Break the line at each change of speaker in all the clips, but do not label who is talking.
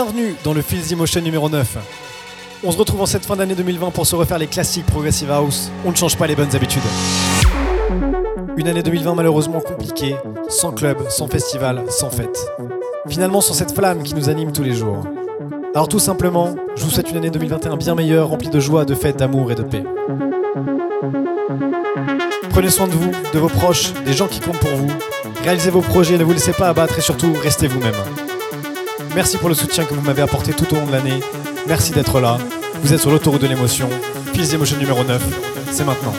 Bienvenue dans le Feels Emotion numéro 9. On se retrouve en cette fin d'année 2020 pour se refaire les classiques Progressive House. On ne change pas les bonnes habitudes. Une année 2020 malheureusement compliquée, sans club, sans festival, sans fête. Finalement sans cette flamme qui nous anime tous les jours. Alors tout simplement, je vous souhaite une année 2021 bien meilleure, remplie de joie, de fête, d'amour et de paix. Prenez soin de vous, de vos proches, des gens qui comptent pour vous. Réalisez vos projets, ne vous laissez pas abattre et surtout, restez vous-même. Merci pour le soutien que vous m'avez apporté tout au long de l'année. Merci d'être là. Vous êtes sur l'autoroute de l'émotion. Feels Emotion numéro 9. C'est maintenant.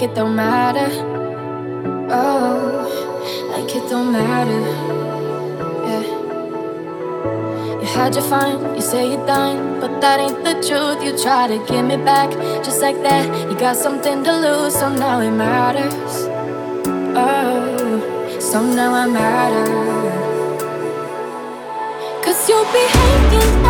Like it don't matter. Oh, like it don't matter. Yeah. You had your fun, you say you're done, but that ain't the truth. You try to get me back, just like that. You got something to lose, so now it matters. Oh, so now I matter. Cause you'll be hanging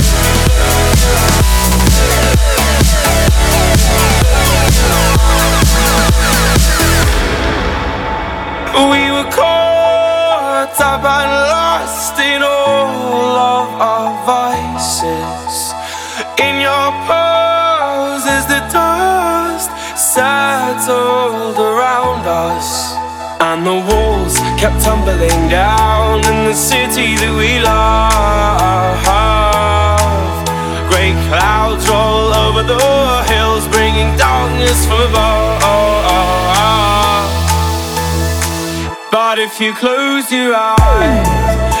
In your poses, is the dust settled around us, and the walls kept tumbling down in the city that we love. Great clouds roll over the hills, bringing darkness from above. But if you close your eyes,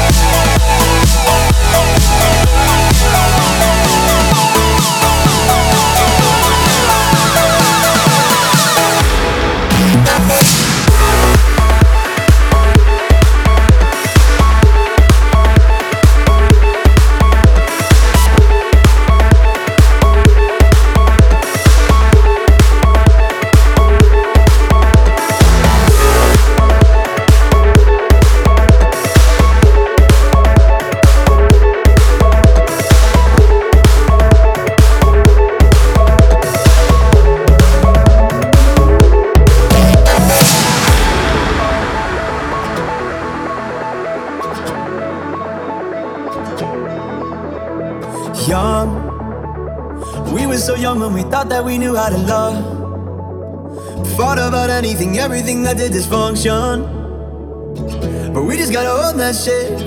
Young, we were so young when we thought that we knew how to love. Fought about anything, everything that did dysfunction. But we just gotta own that shit.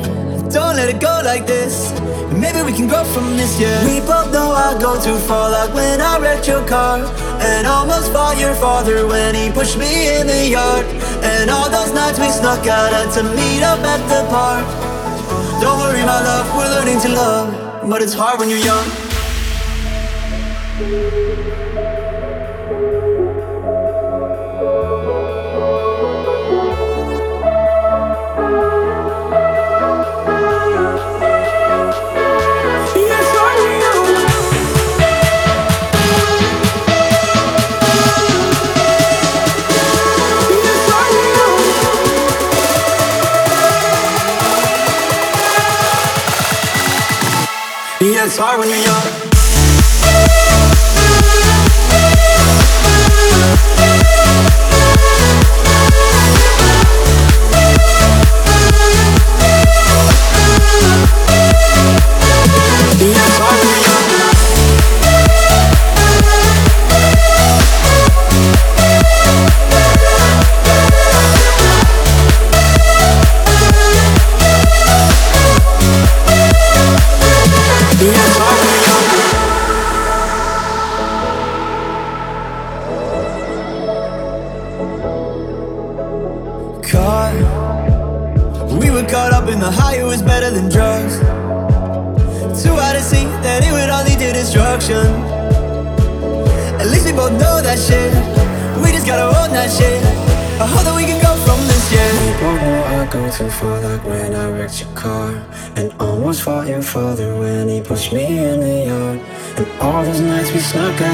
Don't let it go like this. Maybe we can grow from this, yeah. We both know I go too far, like when I wrecked your car. And almost fought your father when he pushed me in the yard. And all those nights we snuck out had to meet up at the park. Don't worry, my love, we're learning to love. But it's hard when you're young. Hard when you're young.
Distance,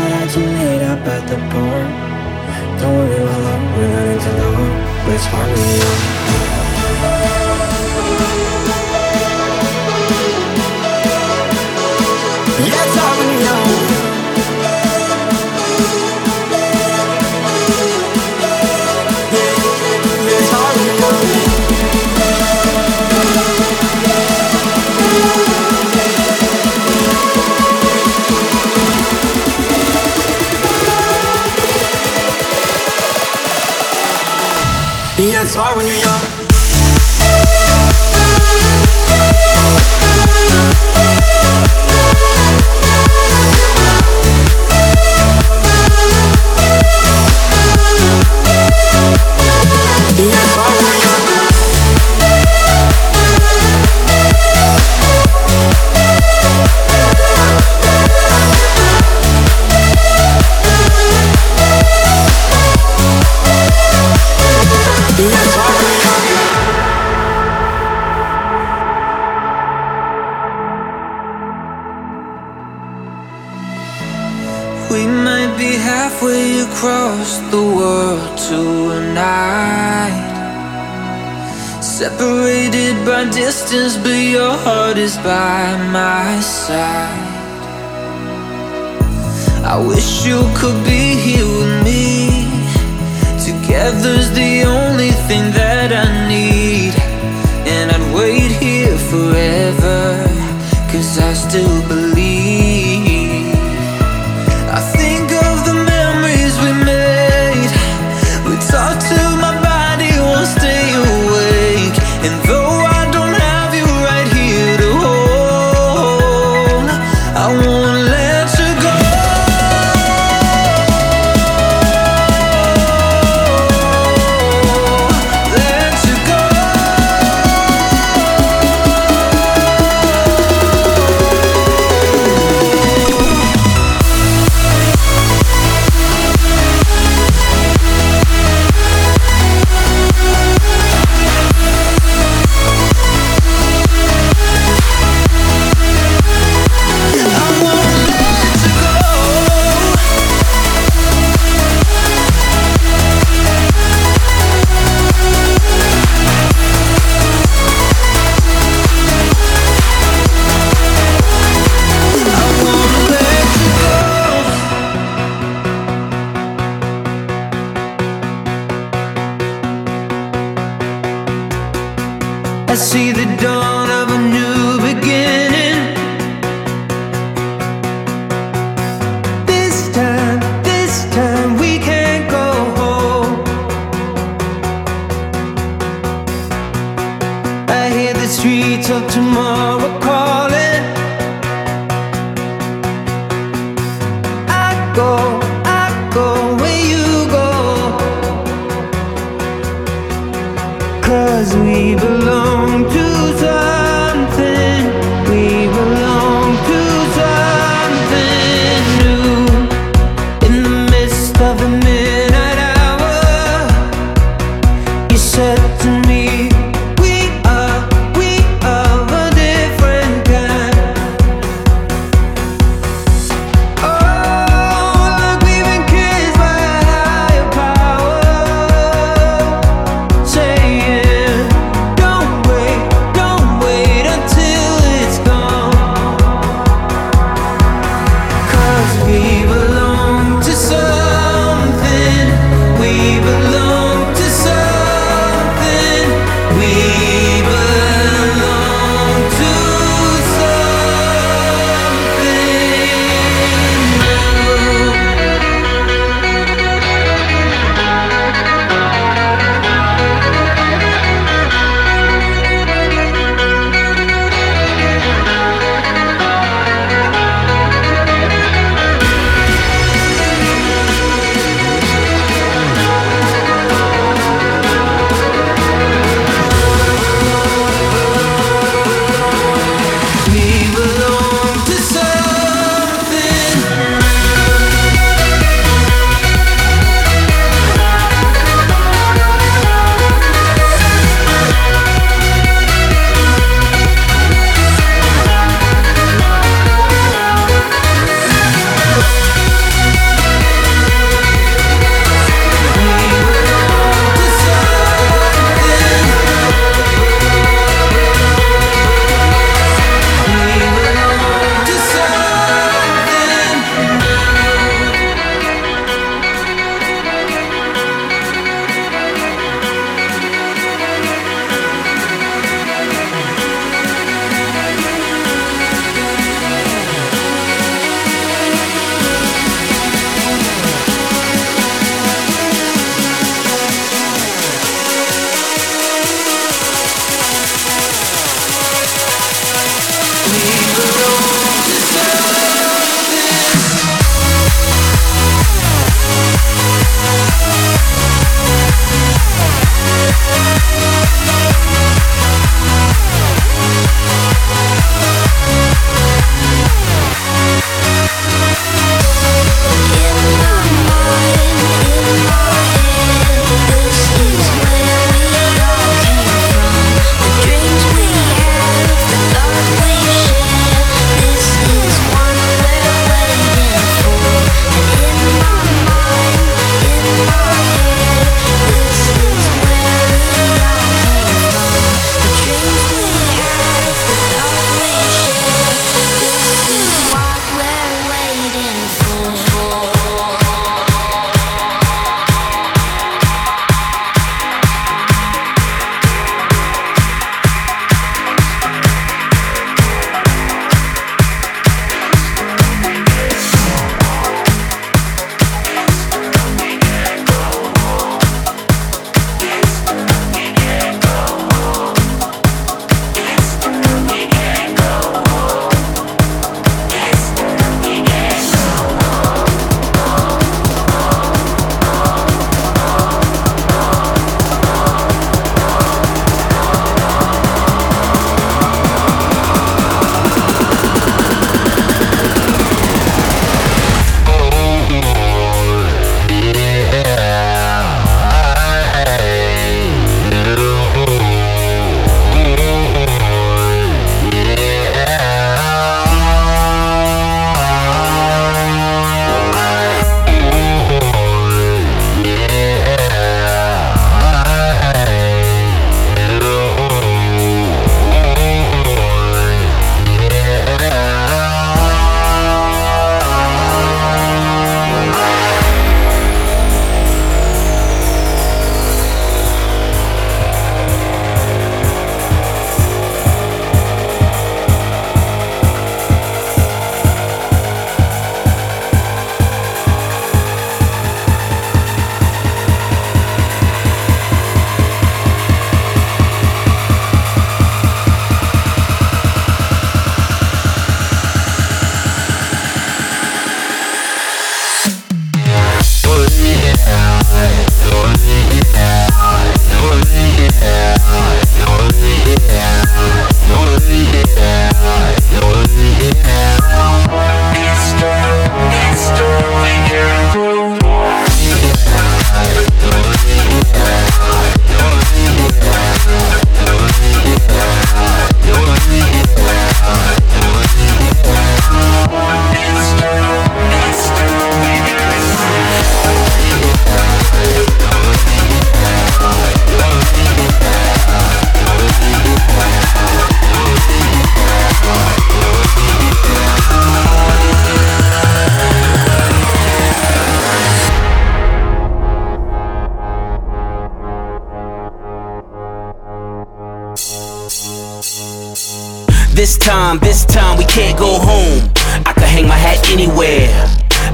This time, this time we can't go home. I could hang my hat anywhere.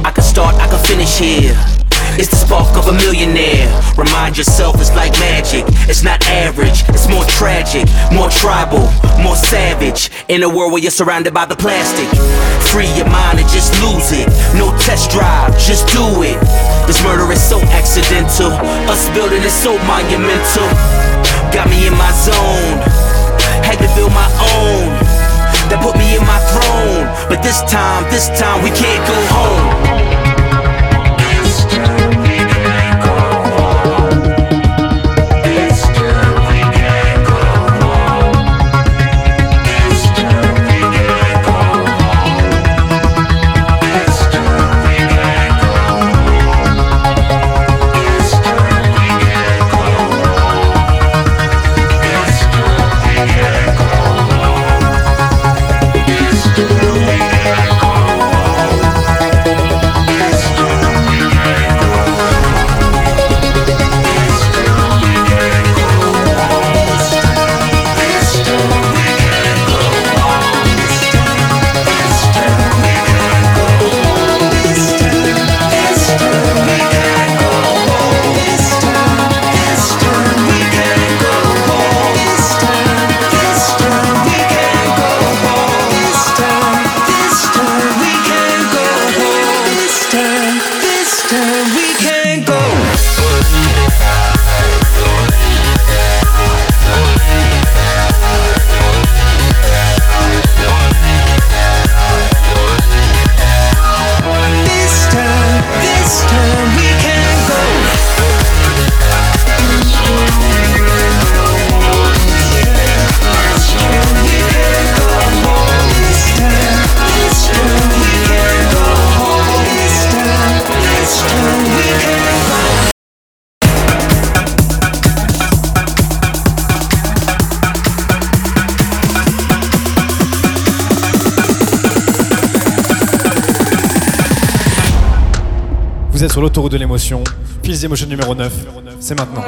I could start, I could finish here. It's the spark of a millionaire. Remind yourself it's like magic. It's not average, it's more tragic, more tribal, more savage. In a world where you're surrounded by the plastic. Free your mind and just lose it. No test drive, just do it. This murder is so accidental. Us building is so monumental. Got me in my zone. Had to build my own. That put me in my throne. But this time, this time we can't go home.
sur l'autoroute de l'émotion. Fils d'émotion numéro 9. C'est maintenant.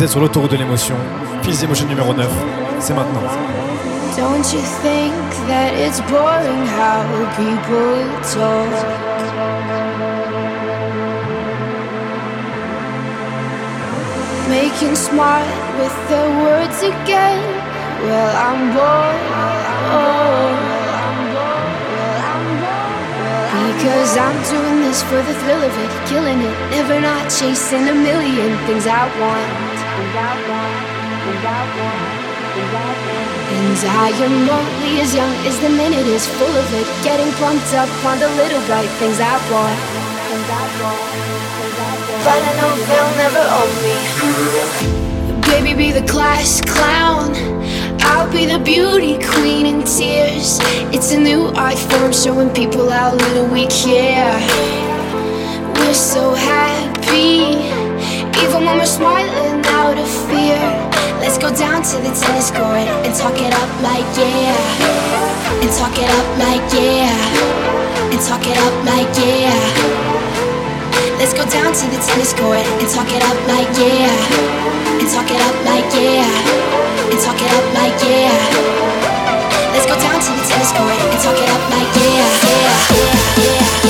Vous êtes sur l'autoroute de l'émotion. Fils Emotion numéro 9. C'est maintenant.
Don't you think that it's boring how people talk? Making smart with the words again. Well, I'm bored. Oh. Because I'm doing this for the thrill of it, killing it, never not chasing a million things I want. And I am only as young as the minute is full of it. Getting pumped up on the little bright things I want. But I know they'll never own me. Baby, be the class clown. I'll be the beauty queen in tears. It's a new art form showing people how little we care. We're so happy, even when we're smiling out of fear. Let's go down to the tennis court and talk it up like yeah. And talk it up like yeah. And talk it up like yeah. Let's go down to the tennis court and talk it up like yeah. And talk it up like yeah. And talk it up like yeah. Let's go down to the tennis court and talk it up like yeah. yeah, yeah, yeah,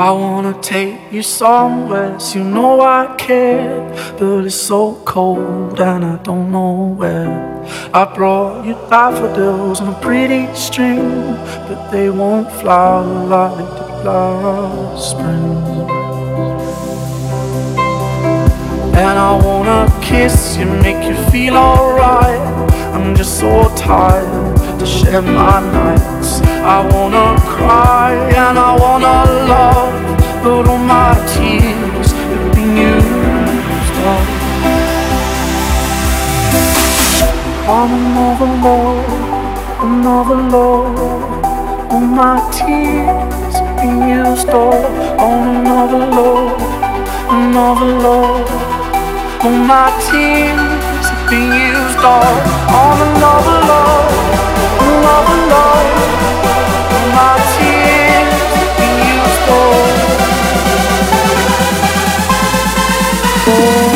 I
wanna take you somewhere, so you know I care. But it's so cold and I don't know where. I brought you daffodils on a pretty string, but they won't flower like the last spring. And I wanna kiss you, make you feel alright. I'm just so tired to share my nights. I wanna cry and I wanna love, but all my tears have been used up. On another love, another love. All my tears been used up. On another love, another love. All my tears been used all on another love, another love. My tears been used all. All